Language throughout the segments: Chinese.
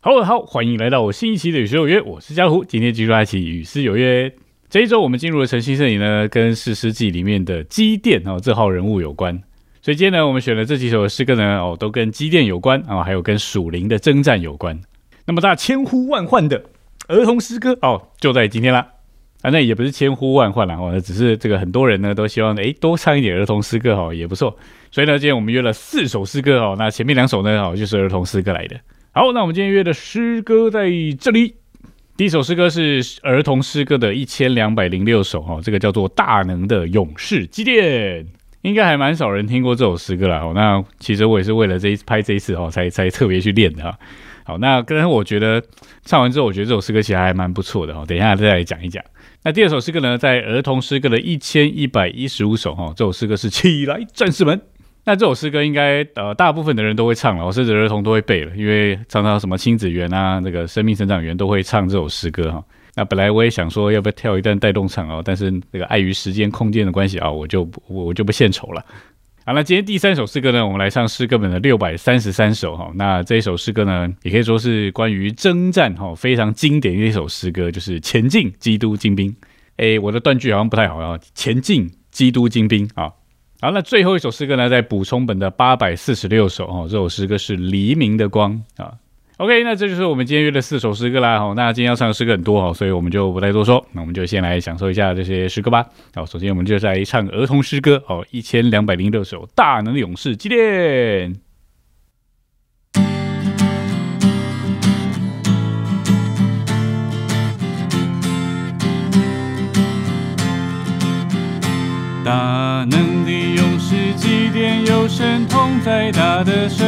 好，好，欢迎来到我新一期的与诗有约，我是家湖，今天继续来起与诗有约。这一周我们进入了晨曦摄影呢，跟《四诗记》里面的机电哦这号人物有关，所以今天呢，我们选了这几首诗歌呢，哦，都跟机电有关啊，还有跟蜀灵的征战有关。那么大家千呼万唤的儿童诗歌哦，就在今天啦。啊，那也不是千呼万唤啦，哦，只是这个很多人呢都希望诶多唱一点儿童诗歌哈，也不错。所以呢，今天我们约了四首诗歌哦，那前面两首呢哦就是儿童诗歌来的。好，那我们今天约的诗歌在这里。第一首诗歌是儿童诗歌的一千两百零六首哈，这个叫做《大能的勇士基甸》，应该还蛮少人听过这首诗歌了哦。那其实我也是为了这一拍这一次哦，才才特别去练的哈。好，那刚才我觉得唱完之后，我觉得这首诗歌其实还蛮不错的哈。等一下再来讲一讲。那第二首诗歌呢，在儿童诗歌的一千一百一十五首哈，这首诗歌是《起来战士们》。那这首诗歌应该呃大部分的人都会唱了，甚至儿童都会背了，因为常常什么亲子园啊，那个生命成长园都会唱这首诗歌哈。那本来我也想说要不要跳一段带动唱哦，但是那个碍于时间空间的关系啊，我就我我就不献丑了。好，那今天第三首诗歌呢，我们来唱诗歌本的六百三十三首哈。那这一首诗歌呢，也可以说是关于征战哈，非常经典的一首诗歌，就是前进基督精兵。哎，我的断句好像不太好啊，前进基督精兵啊。好，那最后一首诗歌呢，在补充本的八百四十六首哦，这首诗歌是黎明的光啊。OK，那这就是我们今天约的四首诗歌啦。好，那今天要唱的诗歌很多哦，所以我们就不再多说，那我们就先来享受一下这些诗歌吧。好，首先我们就在唱儿童诗歌哦，一千两百零六首大能的勇士祭奠。大能的勇士，祭奠有神同在，大的声，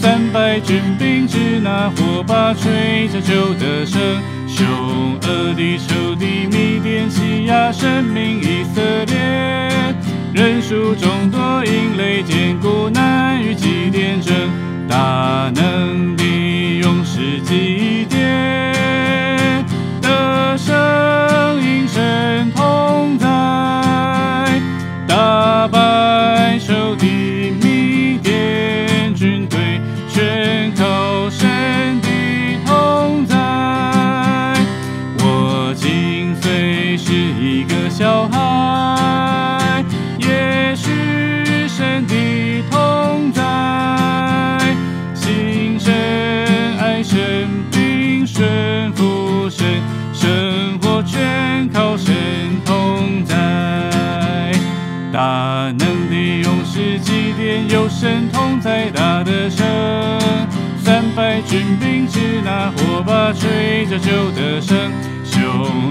三百军兵只拿火把吹着就得胜，凶恶的仇敌米甸欺压生命以色列，人数众多，因雷坚固，难与祭奠争，大能的勇士祭奠。神同在，大的声，三百军兵只拿火把吹着就得胜。凶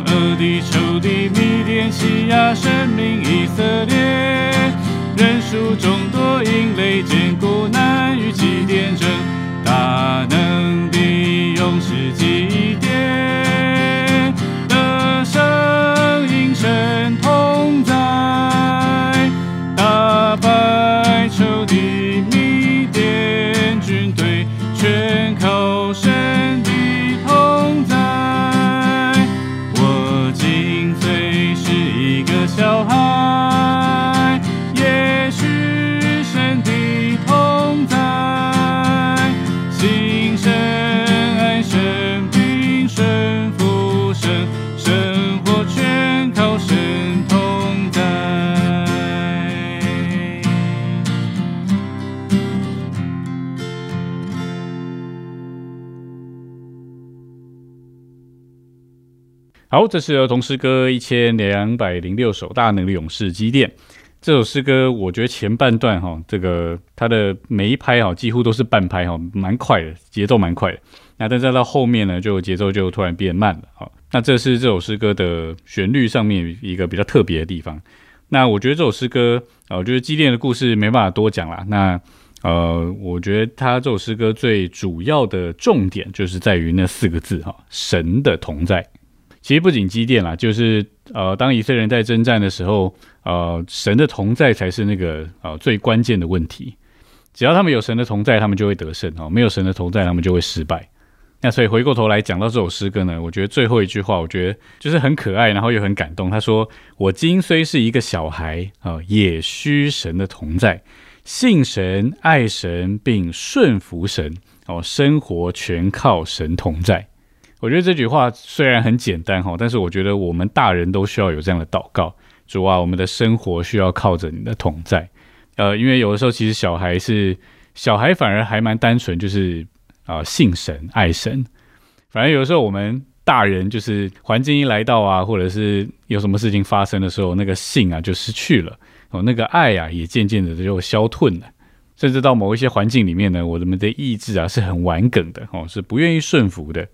恶的仇敌迷恋欺压神明以色列，人数众多，因雷坚固，难与祭奠争。大能的勇士祭奠，好，这是儿童诗歌一千两百零六首，大能的勇士基甸。这首诗歌，我觉得前半段哈，这个它的每一拍哈，几乎都是半拍哈，蛮快的，节奏蛮快的。那但再到后面呢，就节奏就突然变慢了哈。那这是这首诗歌的旋律上面一个比较特别的地方。那我觉得这首诗歌啊，我觉得基甸的故事没办法多讲了。那呃，我觉得他这首诗歌最主要的重点就是在于那四个字哈，神的同在。其实不仅基甸啦，就是呃，当以色列人在征战的时候，呃，神的同在才是那个呃最关键的问题。只要他们有神的同在，他们就会得胜哦；没有神的同在，他们就会失败。那所以回过头来讲到这首诗歌呢，我觉得最后一句话，我觉得就是很可爱，然后又很感动。他说：“我今虽是一个小孩啊，也需神的同在，信神、爱神，并顺服神。哦，生活全靠神同在。”我觉得这句话虽然很简单哈，但是我觉得我们大人都需要有这样的祷告：主啊，我们的生活需要靠着你的同在。呃，因为有的时候其实小孩是小孩，反而还蛮单纯，就是。啊，信神爱神，反正有的时候我们大人就是环境一来到啊，或者是有什么事情发生的时候，那个信啊就失去了哦，那个爱啊也渐渐的就消退了，甚至到某一些环境里面呢，我们的意志啊是很顽梗的哦，是不愿意顺服的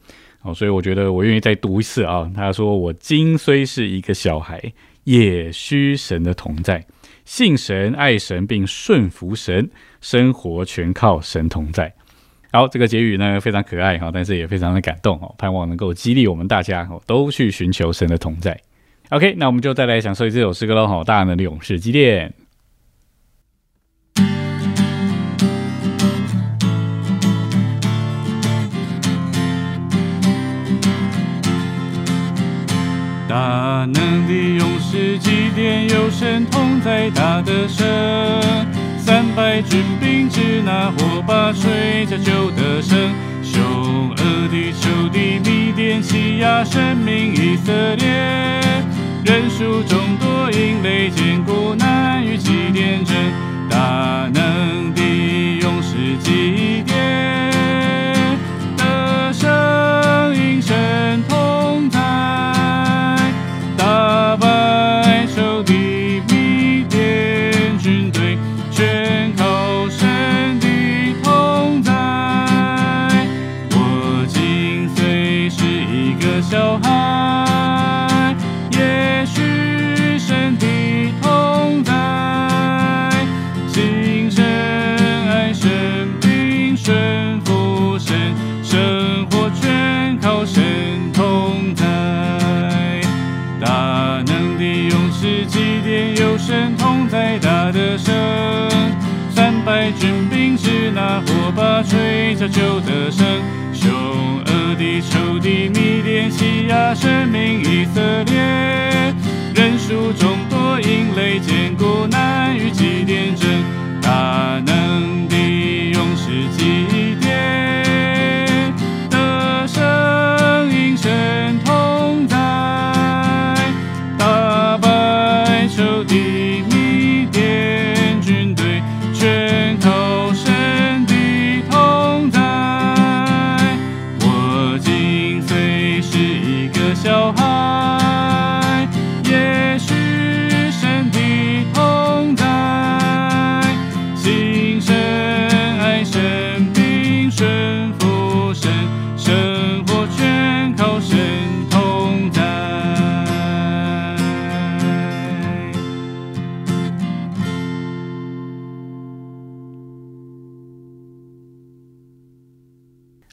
哦，所以我觉得我愿意再读一次啊。他说：“我今虽是一个小孩，也需神的同在，信神爱神并顺服神，生活全靠神同在。”好，这个结语呢非常可爱哈，但是也非常的感动哦，盼望能够激励我们大家哦，都去寻求神的同在。OK，那我们就再来享受这首诗歌喽哈，大能的勇士基甸。大能的勇士祭奠，有神同在，大的神。三百军兵只拿火把水下就得胜，凶恶的仇敌米甸欺压神明以色列，人数众多，因雷坚固，难与祭奠争，大能的勇士祭奠。吹下就得胜，凶恶的仇敌迷恋欺压生命以色。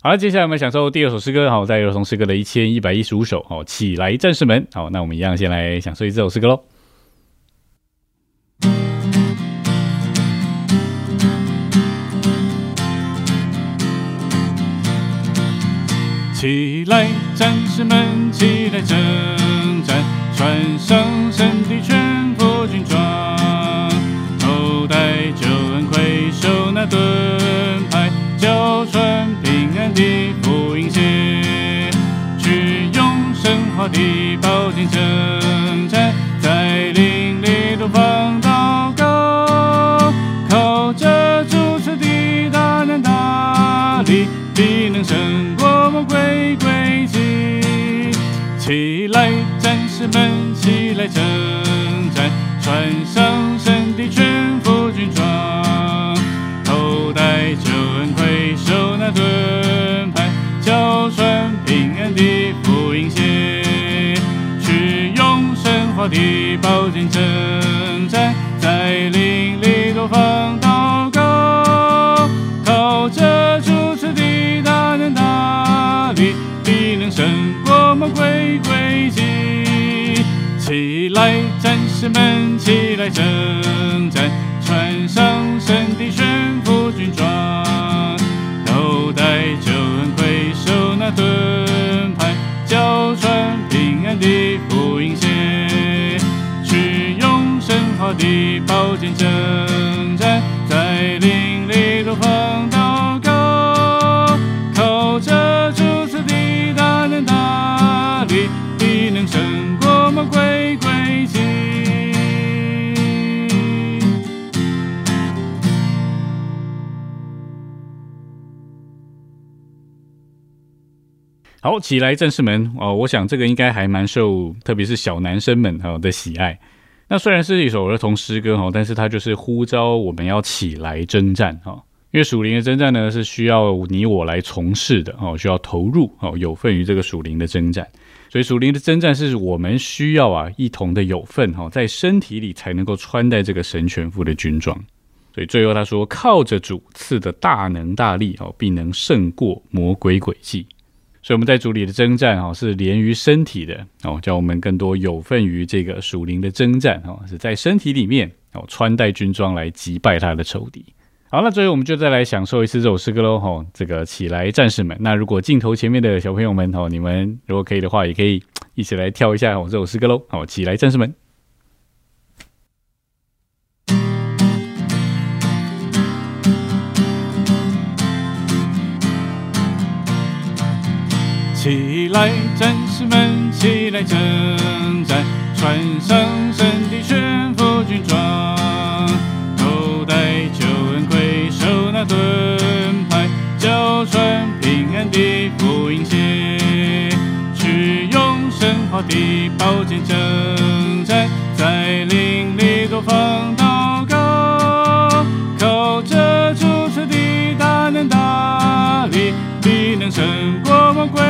好了，接下来我们享受第二首诗歌，好，在儿童诗歌的一千一百一十五首，好，起来战士们，好，那我们一样先来享受一这首诗歌喽。起来战士们，起来征战，穿上神的全平安。的福音鞋，去用生活的宝剑征的宝剑正在，在林里头放祷告，靠着主赐的大能大力，必能胜过魔鬼诡计。起来，战士们，起来争你抱剑铮铮，在林里多放到高，靠着柱子的打打大，你你能胜过魔鬼鬼迹。好，起来，战士们！哦，我想这个应该还蛮受，特别是小男生们哦的喜爱。那虽然是一首儿童诗歌哈，但是它就是呼召我们要起来征战哈。因为属灵的征战呢，是需要你我来从事的哦，需要投入哦，有份于这个属灵的征战。所以属灵的征战是我们需要啊，一同的有份哈，在身体里才能够穿戴这个神全副的军装。所以最后他说，靠着主赐的大能大力哦，必能胜过魔鬼诡计。所以我们在主里的征战哈，是连于身体的哦，叫我们更多有份于这个属灵的征战哦，是在身体里面哦，穿戴军装来击败他的仇敌。好，那最后我们就再来享受一次这首诗歌喽哈。这个起来，战士们！那如果镜头前面的小朋友们哦，你们如果可以的话，也可以一起来跳一下我这首诗歌喽。好，起来，战士们！起来，战士们，起来征战，穿上神的全副军装，头戴救恩盔，手拿盾牌，脚穿平安的福音鞋，去用神话的宝剑征战，在林里多方祷胜过魔鬼。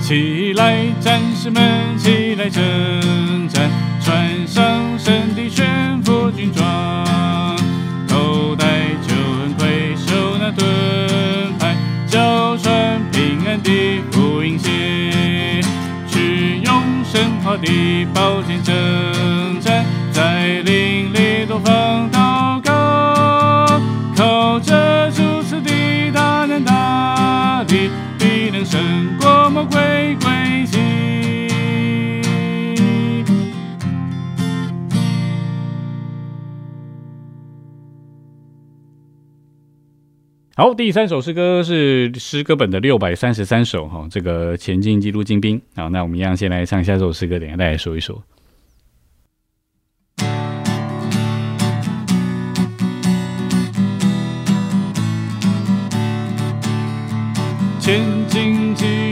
起来，战士们，起来征战，好，第三首诗歌是诗歌本的六百三十三首哈，这个前进记录精兵。好，那我们一样先来唱一下这首诗歌，等下再来说一说。前进基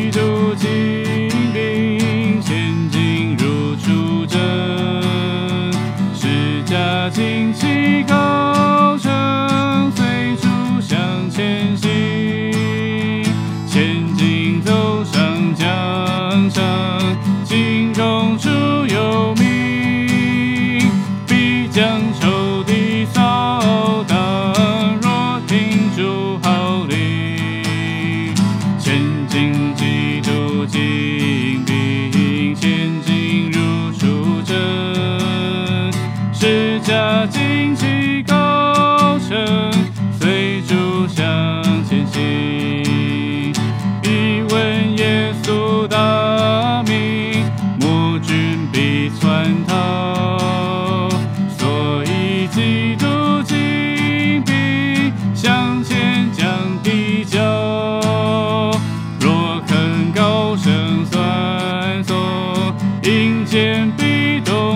永远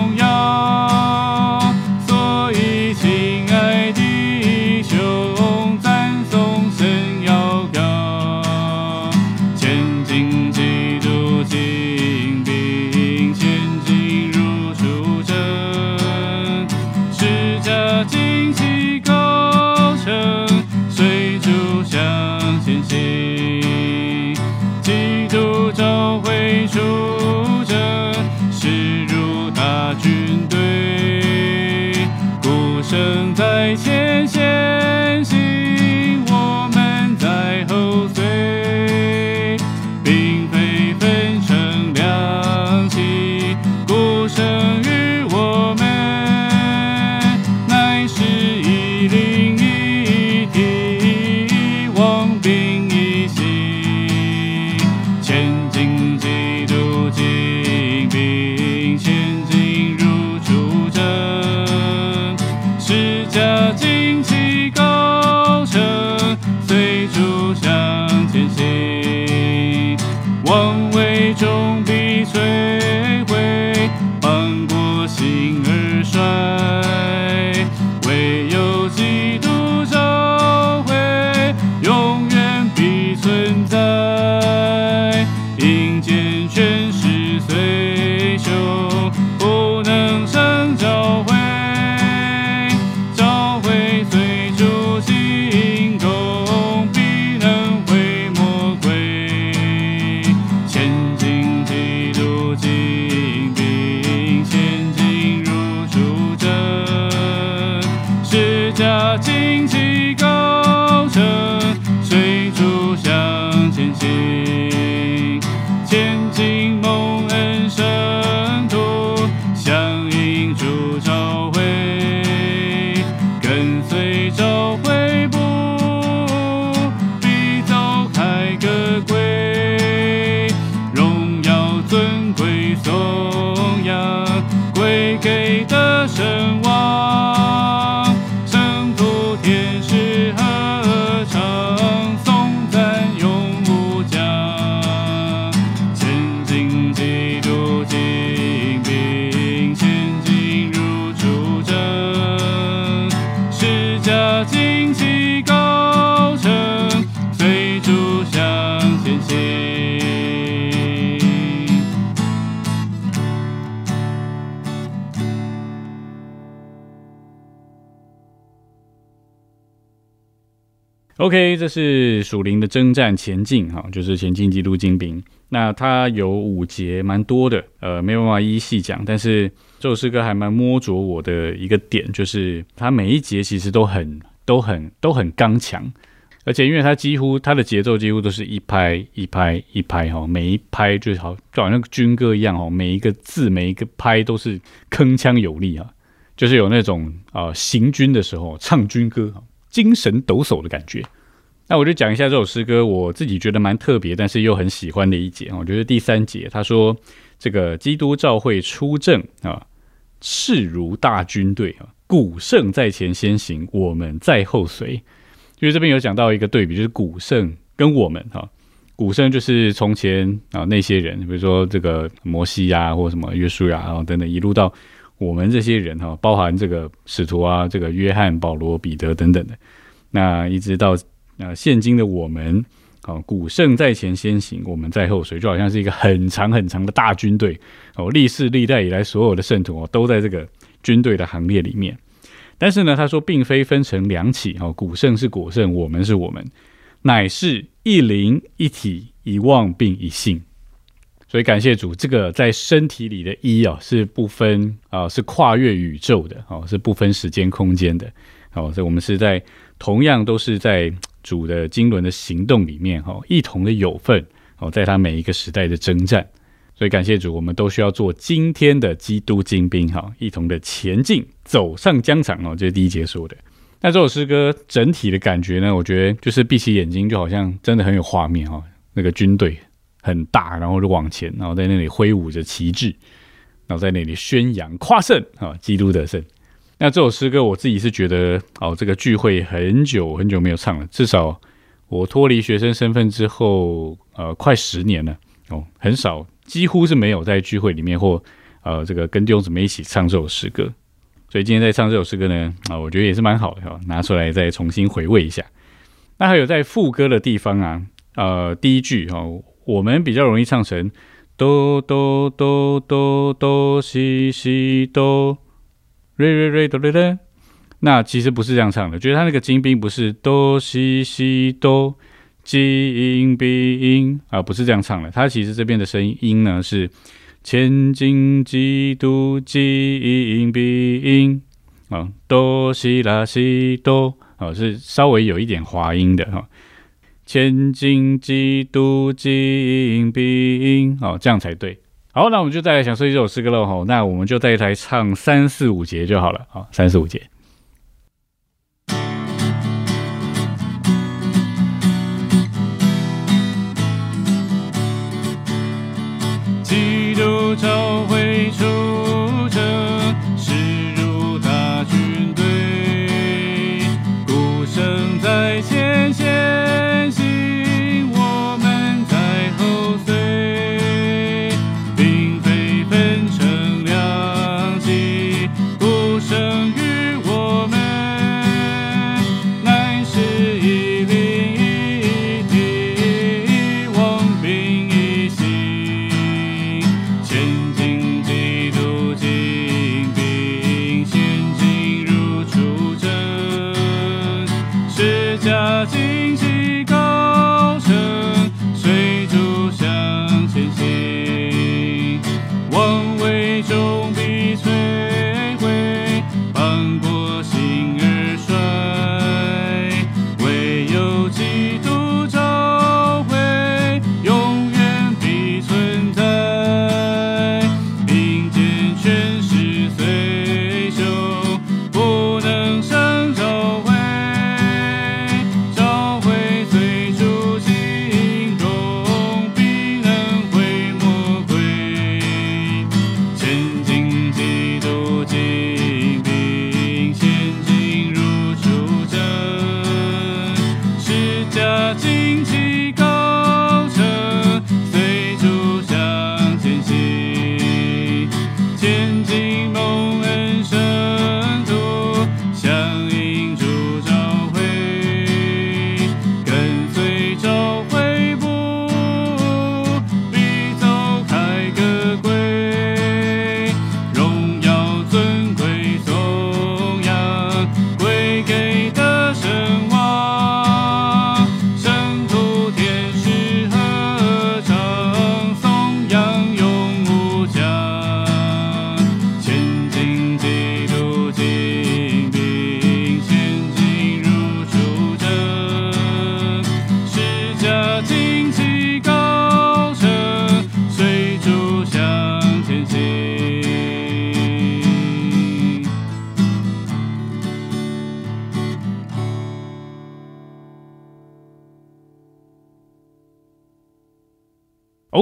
OK，这是属灵的征战前进哈，就是前进基督精兵。那它有五节，蛮多的，呃，没有办法一一细讲。但是这首诗歌还蛮摸着我的一个点，就是它每一节其实都很、都很、都很刚强，而且因为它几乎它的节奏几乎都是一拍一拍一拍哈，每一拍就好就好像军歌一样哦，每一个字每一个拍都是铿锵有力啊，就是有那种啊、行军的时候唱军歌精神抖擞的感觉。那我就讲一下这首诗歌，我自己觉得蛮特别，但是又很喜欢的一节。我觉得第三节他说，这个基督教会出征啊，势如大军队啊，古圣在前先行，我们在后随。因为这边有讲到一个对比，就是古圣跟我们哈、古圣就是从前啊那些人，比如说这个摩西呀、或什么约书亚啊等等，一路到我们这些人哈、包含这个使徒啊，这个约翰、保罗、彼得等等的，那一直到呃现今的我们。哦，古圣在前先行，我们在后随，就好像是一个很长很长的大军队哦。历世历代以来，所有的圣徒哦，都在这个军队的行列里面。但是呢，他说并非分成两起哦，古圣是古圣，我们是我们，乃是一灵一体，一望并一信。所以感谢主，这个在身体里的一啊，是不分啊，是跨越宇宙的哦，是不分时间空间的哦。所以我们是在同样都是在主的经纶的行动里面哈，一同的有份哦，在他每一个时代的征战。所以感谢主，我们都需要做今天的基督精兵哈，一同的前进，走上疆场哦。这是第一节说的。那这首诗歌整体的感觉呢，我觉得就是闭起眼睛，就好像真的很有画面哈。那个军队很大，然后就往前，然后在那里挥舞着旗帜，然后在那里宣扬夸胜啊，基督得胜。那这首诗歌我自己是觉得哦，这个聚会很久很久没有唱了，至少我脱离学生身份之后，呃，快十年了哦，很少，几乎是没有在聚会里面或呃这个跟弟兄姊妹一起唱这首诗歌。所以今天在唱这首诗歌呢，啊，我觉得也是蛮好的哈，拿出来再重新回味一下。那还有在副歌的地方啊，呃，第一句哦，我们比较容易唱成哆哆哆哆哆西西哆。瑞瑞瑞哆瑞瑞，那其实不是这样唱的，觉得他那个金兵不是哆西西哆金兵啊，不是这样唱的，他其实这边的声音呢是前进基督金兵啊，哆西拉西哆啊，是稍微有一点滑音的哈。前进基督金兵哦，这样才对。好，那我们就再来享受一首诗歌喽吼。那我们就再来唱三四五节就好了。好，三四五节。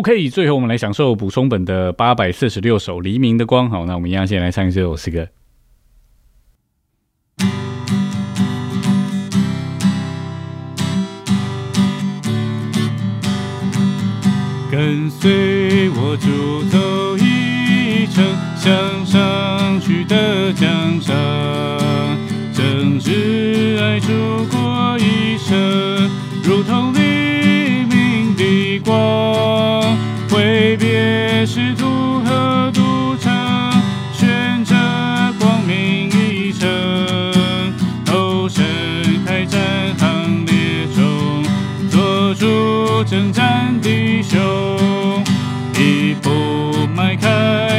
OK，最后我们来享受补充本的八百四十六首《黎明的光》。好，那我们一样先来唱这首诗歌。跟随我就走一程，向上去的江山，正直爱出过一生，如同黎明的光，征战的雄。一步迈开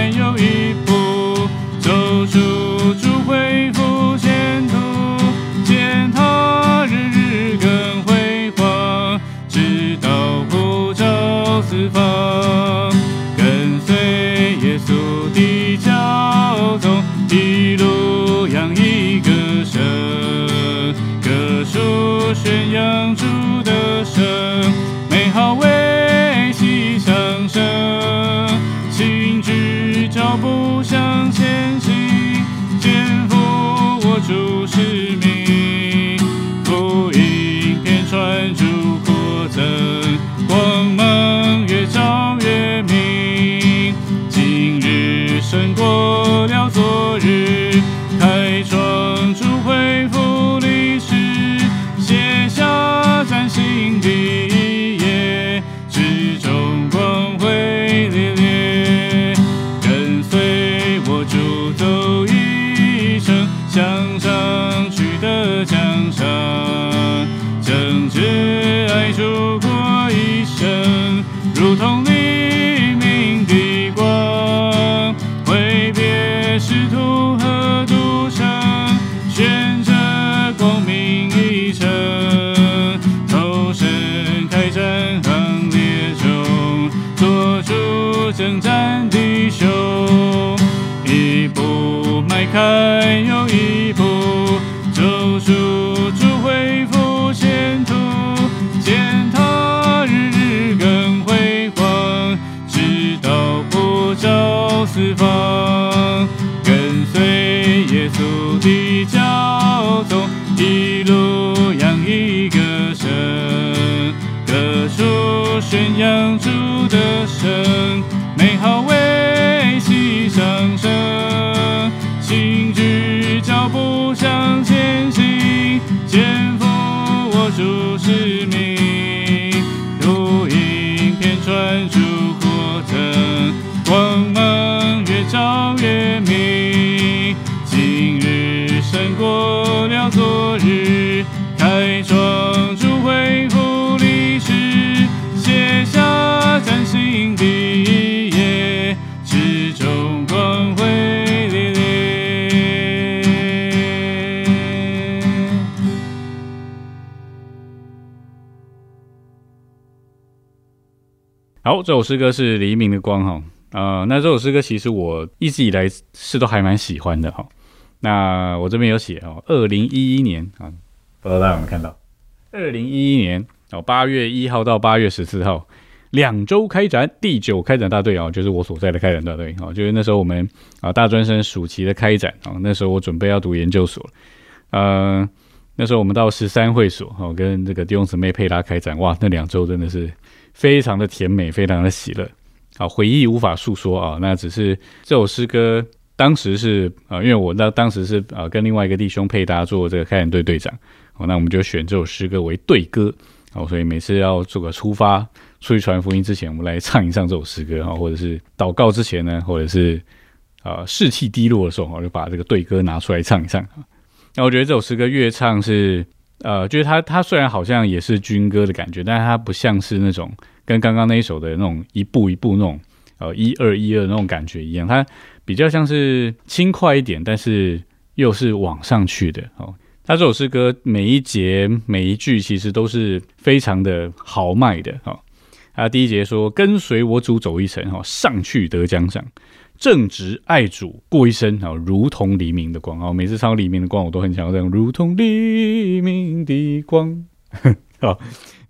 好，这首诗歌是黎明的光哈，呃，那这首诗歌其实我一直以来是都还蛮喜欢的哈。那我这边有写哦，二零一一年啊，不知道大家有没有看到？二零一一年哦，八月一号到八月十四号，两周开展第九开展大队啊，就是我所在的开展大队啊，就是那时候我们啊大专生暑期的开展啊，那时候我准备要读研究所，呃，那时候我们到十三会所哦，跟这个弟兄姊妹佩拉开展，哇，那两周真的是非常的甜美，非常的喜乐，好回忆无法诉说啊，那只是这首诗歌。当时是啊、因为我那当时是啊、跟另外一个弟兄配搭做这个开演队队长，哦，那我们就选这首诗歌为队歌，哦，所以每次要做个出发出去传福音之前，我们来唱一唱这首诗歌哈，或者是祷告之前呢，或者是啊士气低落的时候，我就把这个队歌拿出来唱一唱。那我觉得这首诗歌越唱是呃，就是它它虽然好像也是军歌的感觉，但是它不像是那种跟刚刚那一首的那种一步一步那种呃一二一二那种感觉一样，它。比较像是轻快一点，但是又是往上去的哦。他这首诗歌每一节每一句其实都是非常的豪迈的哦。他第一节说：“跟随我主走一程，哈，上去得奖赏；正直爱主过一生，啊，如同黎明的光。”哦，每次唱黎明的光，我都很想要这样，如同黎明的光。好，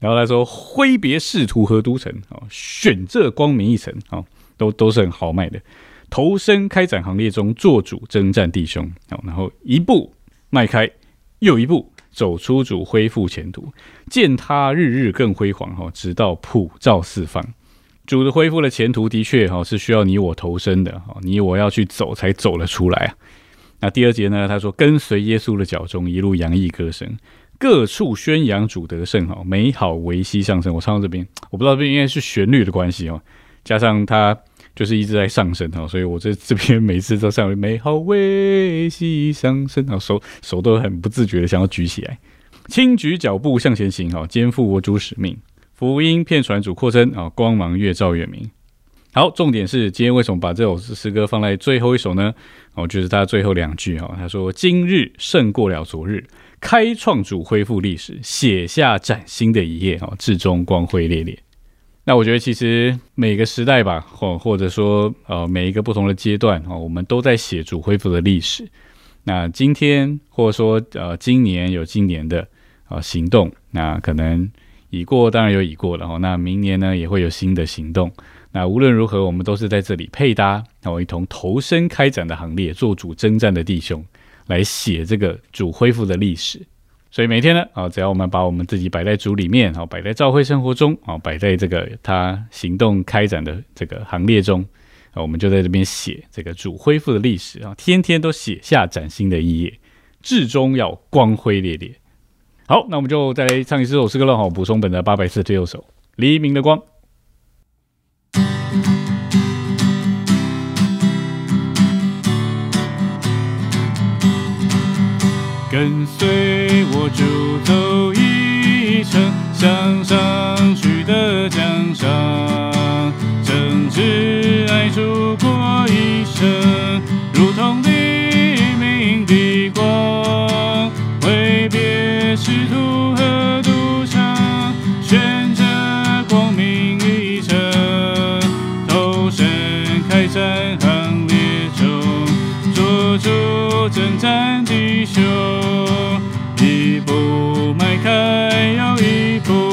然后他说：“挥别仕途和都城，哦，选这光明一层，哦，都都是很豪迈的。投身开展行列中，做主征战弟兄，哦，然后一步迈开，又一步走出主恢复前途，见他日日更辉煌，哈，直到普照四方。主的恢复的前途，的确，哈，是需要你我投身的，哈，你我要去走，才走了出来啊。那第二节呢？他说，跟随耶稣的脚中，一路洋溢歌声。”各处宣扬主德胜哈，美好维系上升。我唱到这边，我不知道这边应该是旋律的关系哦，加上它就是一直在上升哈，所以我在这边每次都唱美好维系上升，啊手手都很不自觉的想要举起来，轻举脚步向前行哈，肩负我主使命，福音片传主扩增啊，光芒越照越明。好，重点是今天为什么把这首诗歌放在最后一首呢？哦，就是他最后两句哈，他说：“今日胜过了昨日。”开创主恢复历史，写下崭新的一页哈，至终光辉烈烈。那我觉得其实每个时代吧，或或者说呃每一个不同的阶段哈，我们都在写主恢复的历史。那今天或者说呃今年有今年的啊行动，那可能已过当然有已过了哈。那明年呢也会有新的行动。那无论如何，我们都是在这里配搭，然后一同投身开展的行列，做主征战的弟兄。来写这个主恢复的历史，所以每天呢，啊，只要我们把我们自己摆在主里面，啊，摆在教会生活中，啊，摆在这个他行动开展的这个行列中，啊，我们就在这边写这个主恢复的历史啊，天天都写下崭新的一页，至终要光辉烈烈。好，那我们就再来唱一首诗歌了，哈，补充本的八百四十六首《黎明的光》。跟随我就走一程，向上去的江上，正直爱主过一生，如同黎明的光，山的胸一步迈开又一步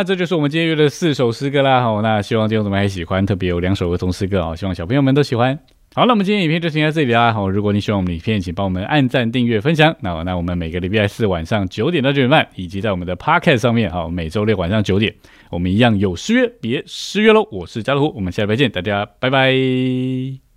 那这就是我们今天约的四首诗歌啦。好，那希望听众们还喜欢，特别有两首儿童诗歌啊，希望小朋友们都喜欢。好，那我们今天影片就停在这里啦。好，如果你喜欢我们影片，请帮我们按赞、订阅、分享。那那我们每个礼拜四晚上九点到九点半，以及在我们的 Podcast 上面，好，每周六晚上九点，我们一样有失约，别失约喽。我是加乐虎，我们下礼拜见，大家拜拜。